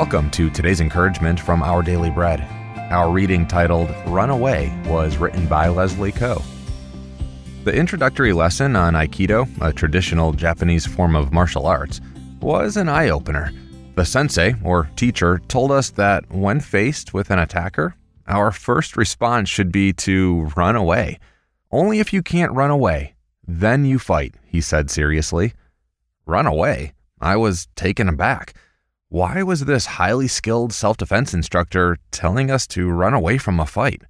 Welcome to today's encouragement from Our Daily Bread. Our reading titled Run Away was written by Leslie Coe. The introductory lesson on Aikido, a traditional Japanese form of martial arts, was an eye opener. The sensei, or teacher, told us that when faced with an attacker, our first response should be to run away. Only if you can't run away, then you fight, he said seriously. Run away? I was taken aback. Why was this highly skilled self defense instructor telling us to run away from a fight?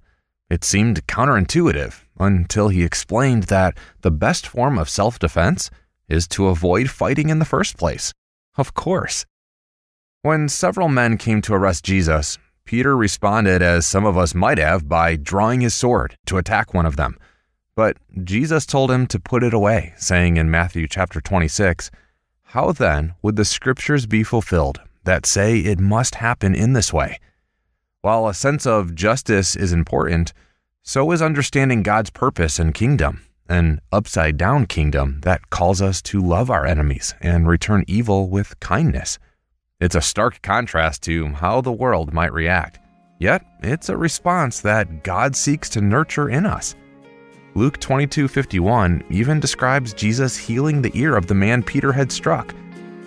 It seemed counterintuitive until he explained that the best form of self defense is to avoid fighting in the first place. Of course. When several men came to arrest Jesus, Peter responded as some of us might have by drawing his sword to attack one of them. But Jesus told him to put it away, saying in Matthew chapter 26, How then would the scriptures be fulfilled that say it must happen in this way? While a sense of justice is important, so is understanding God's purpose and kingdom, an upside down kingdom that calls us to love our enemies and return evil with kindness. It's a stark contrast to how the world might react, yet it's a response that God seeks to nurture in us. Luke 22:51 even describes Jesus healing the ear of the man Peter had struck.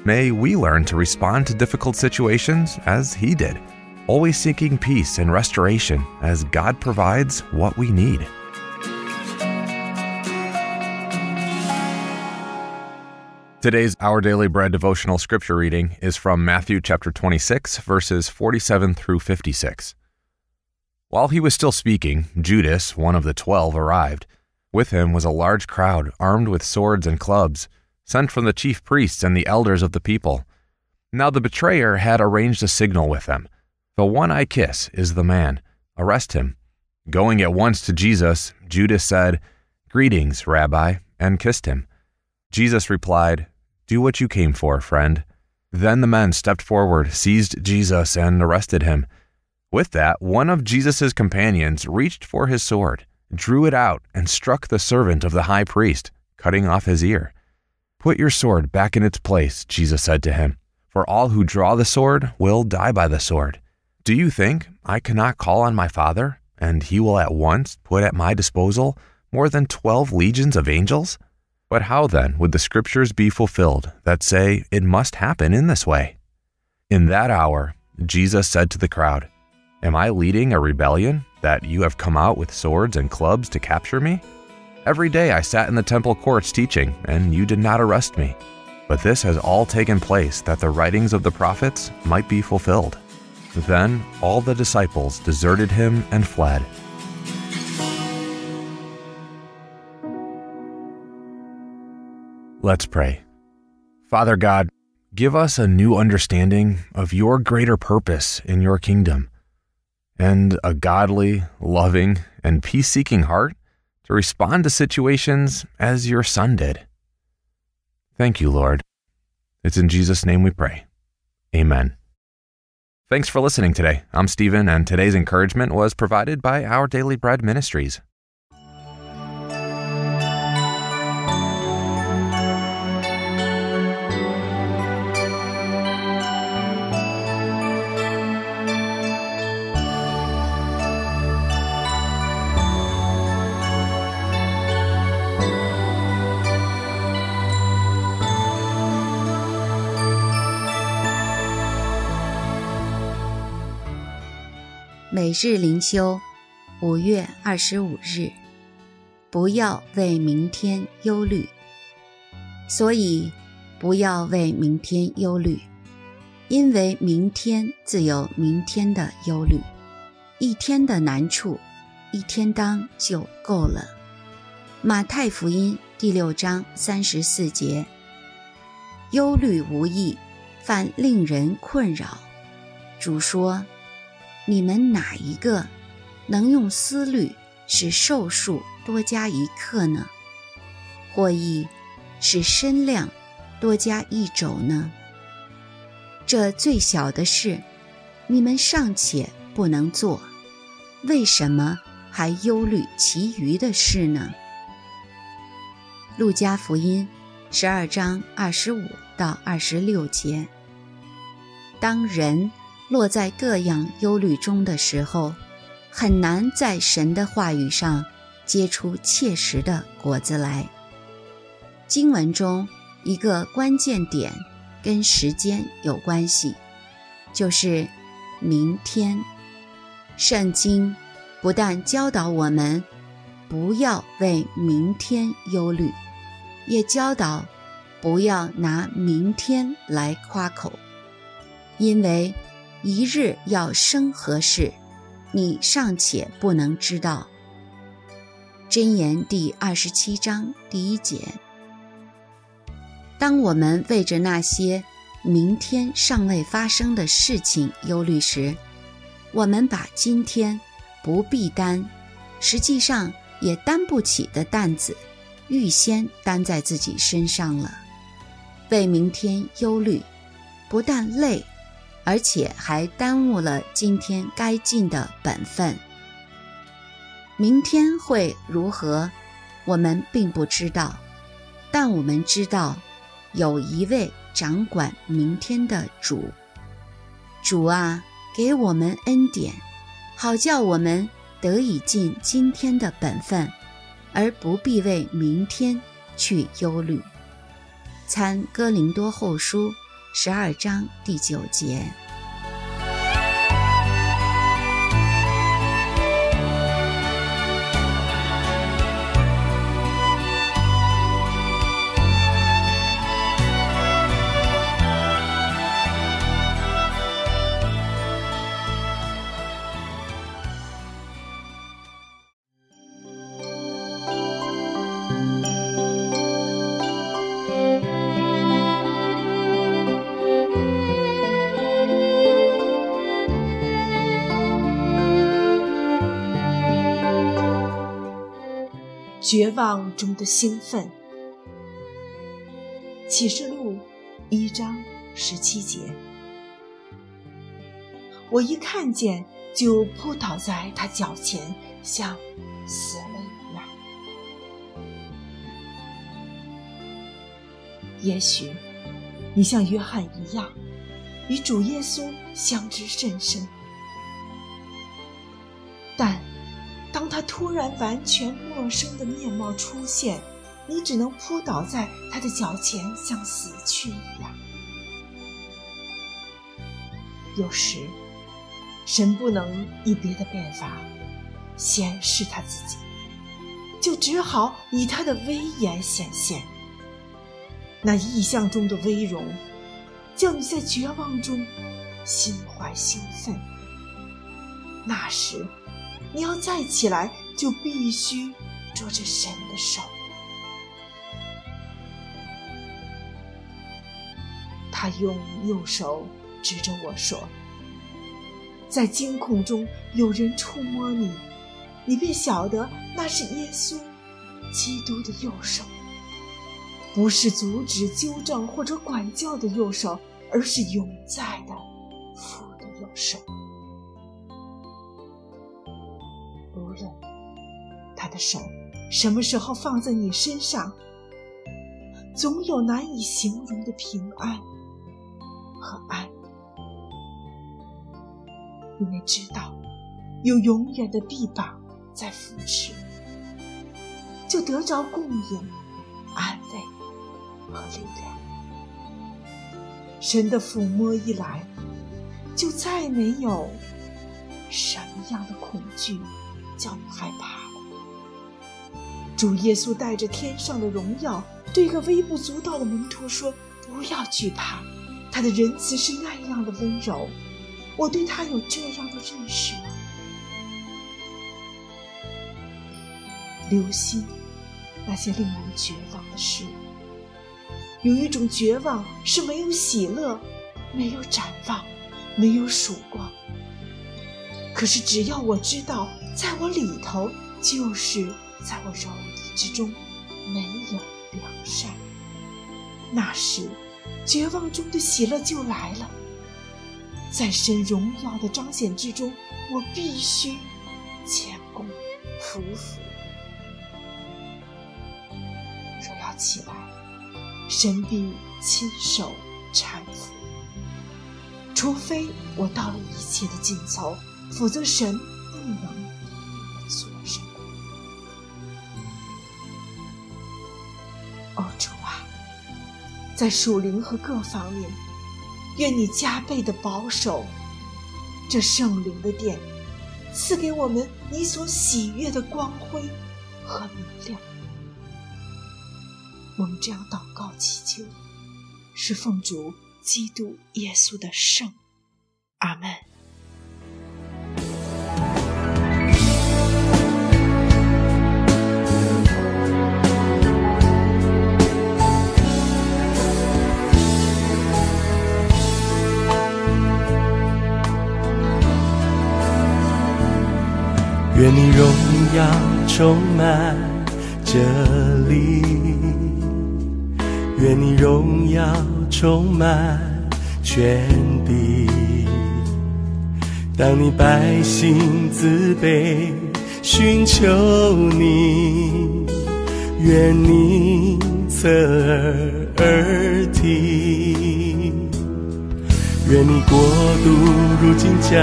May we learn to respond to difficult situations as he did always seeking peace and restoration as God provides what we need. Today's Our Daily Bread devotional scripture reading is from Matthew chapter 26, verses 47 through 56. While he was still speaking, Judas, one of the twelve, arrived. With him was a large crowd armed with swords and clubs, sent from the chief priests and the elders of the people. Now the betrayer had arranged a signal with them the one I kiss is the man. Arrest him. Going at once to Jesus, Judas said, Greetings, Rabbi, and kissed him. Jesus replied, Do what you came for, friend. Then the men stepped forward, seized Jesus, and arrested him. With that, one of Jesus' companions reached for his sword, drew it out, and struck the servant of the high priest, cutting off his ear. Put your sword back in its place, Jesus said to him, for all who draw the sword will die by the sword. Do you think I cannot call on my Father, and he will at once put at my disposal more than twelve legions of angels? But how then would the scriptures be fulfilled that say it must happen in this way? In that hour, Jesus said to the crowd, Am I leading a rebellion that you have come out with swords and clubs to capture me? Every day I sat in the temple courts teaching, and you did not arrest me. But this has all taken place that the writings of the prophets might be fulfilled. Then all the disciples deserted him and fled. Let's pray. Father God, give us a new understanding of your greater purpose in your kingdom and a godly, loving, and peace seeking heart to respond to situations as your Son did. Thank you, Lord. It's in Jesus' name we pray. Amen. Thanks for listening today. I'm Stephen, and today's encouragement was provided by Our Daily Bread Ministries.《每日灵修》，五月二十五日，不要为明天忧虑。所以，不要为明天忧虑，因为明天自有明天的忧虑。一天的难处，一天当就够了。马太福音第六章三十四节：忧虑无益，反令人困扰。主说。你们哪一个能用思虑使寿数多加一刻呢？或亦使身量多加一肘呢？这最小的事，你们尚且不能做，为什么还忧虑其余的事呢？路加福音十二章二十五到二十六节，当人。落在各样忧虑中的时候，很难在神的话语上结出切实的果子来。经文中一个关键点跟时间有关系，就是明天。圣经不但教导我们不要为明天忧虑，也教导不要拿明天来夸口，因为一日要生何事，你尚且不能知道。箴言第二十七章第一节。当我们为着那些明天尚未发生的事情忧虑时，我们把今天不必担，实际上也担不起的担子，预先担在自己身上了。为明天忧虑，不但累，而且还耽误了今天该尽的本分。明天会如何，我们并不知道，但我们知道，有一位掌管明天的主。主啊！给我们恩典，好叫我们得以尽今天的本分，而不必为明天去忧虑。参哥林多后书十二章第九节。绝望中的兴奋。启示录一章十七节，我一看见就扑倒在他脚前，像死了一样。也许你像约翰一样，与主耶稣相知甚深，他突然完全陌生的面貌出现，你只能扑倒在他的脚前，像死去一样。有时，神不能以别的办法显示他自己，就只好以他的威严显现。那意象中的威容，叫你在绝望中心怀兴奋。那时。你要再起来，就必须捉着神的手。他用右手指着我说：“在惊恐中有人触摸你，你便晓得那是耶稣基督的右手，不是阻止、纠正或者管教的右手，而是永在的父的右手。”的手什么时候放在你身上，总有难以形容的平安和安，因为知道有永远的臂膀在扶持，就得着供应、安慰和力量。神的抚摸一来，就再没有什么样的恐惧。叫你害怕。主耶稣带着天上的荣耀，对一个微不足道的门徒说：“不要惧怕，他的仁慈是那样的温柔。我对他有这样的认识吗。”留心那些令人绝望的事。有一种绝望是没有喜乐，没有展望，没有曙光。可是只要我知道。在我里头，就是在我肉体之中，没有良善。那时，绝望中的喜乐就来了。在神荣耀的彰显之中，我必须谦恭服服。若要起来，神必亲手搀扶。除非我到了一切的尽头，否则神哦，主啊，在属灵和各方面，愿你加倍的保守这圣灵的殿，赐给我们你所喜悦的光辉和明亮。我们这样祷告祈求，是奉主基督耶稣的圣。阿门。愿你荣耀充满这里。愿你荣耀充满全地。当你百姓自卑寻求你，愿你侧耳而听。愿你国度如今降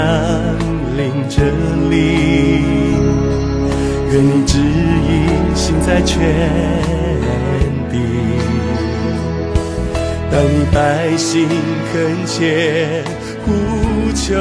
临这里。愿你旨意行在全。当你百姓恳切呼求，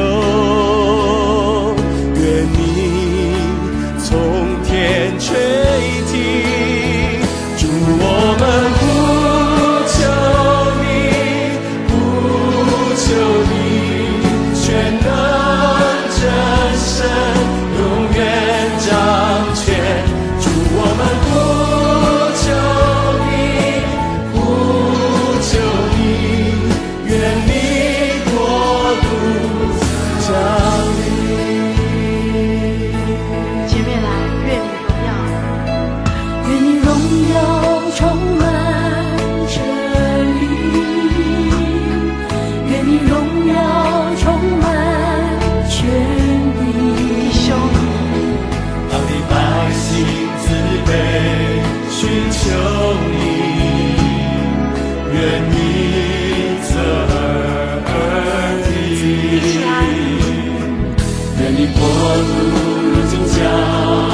愿你国度如今将。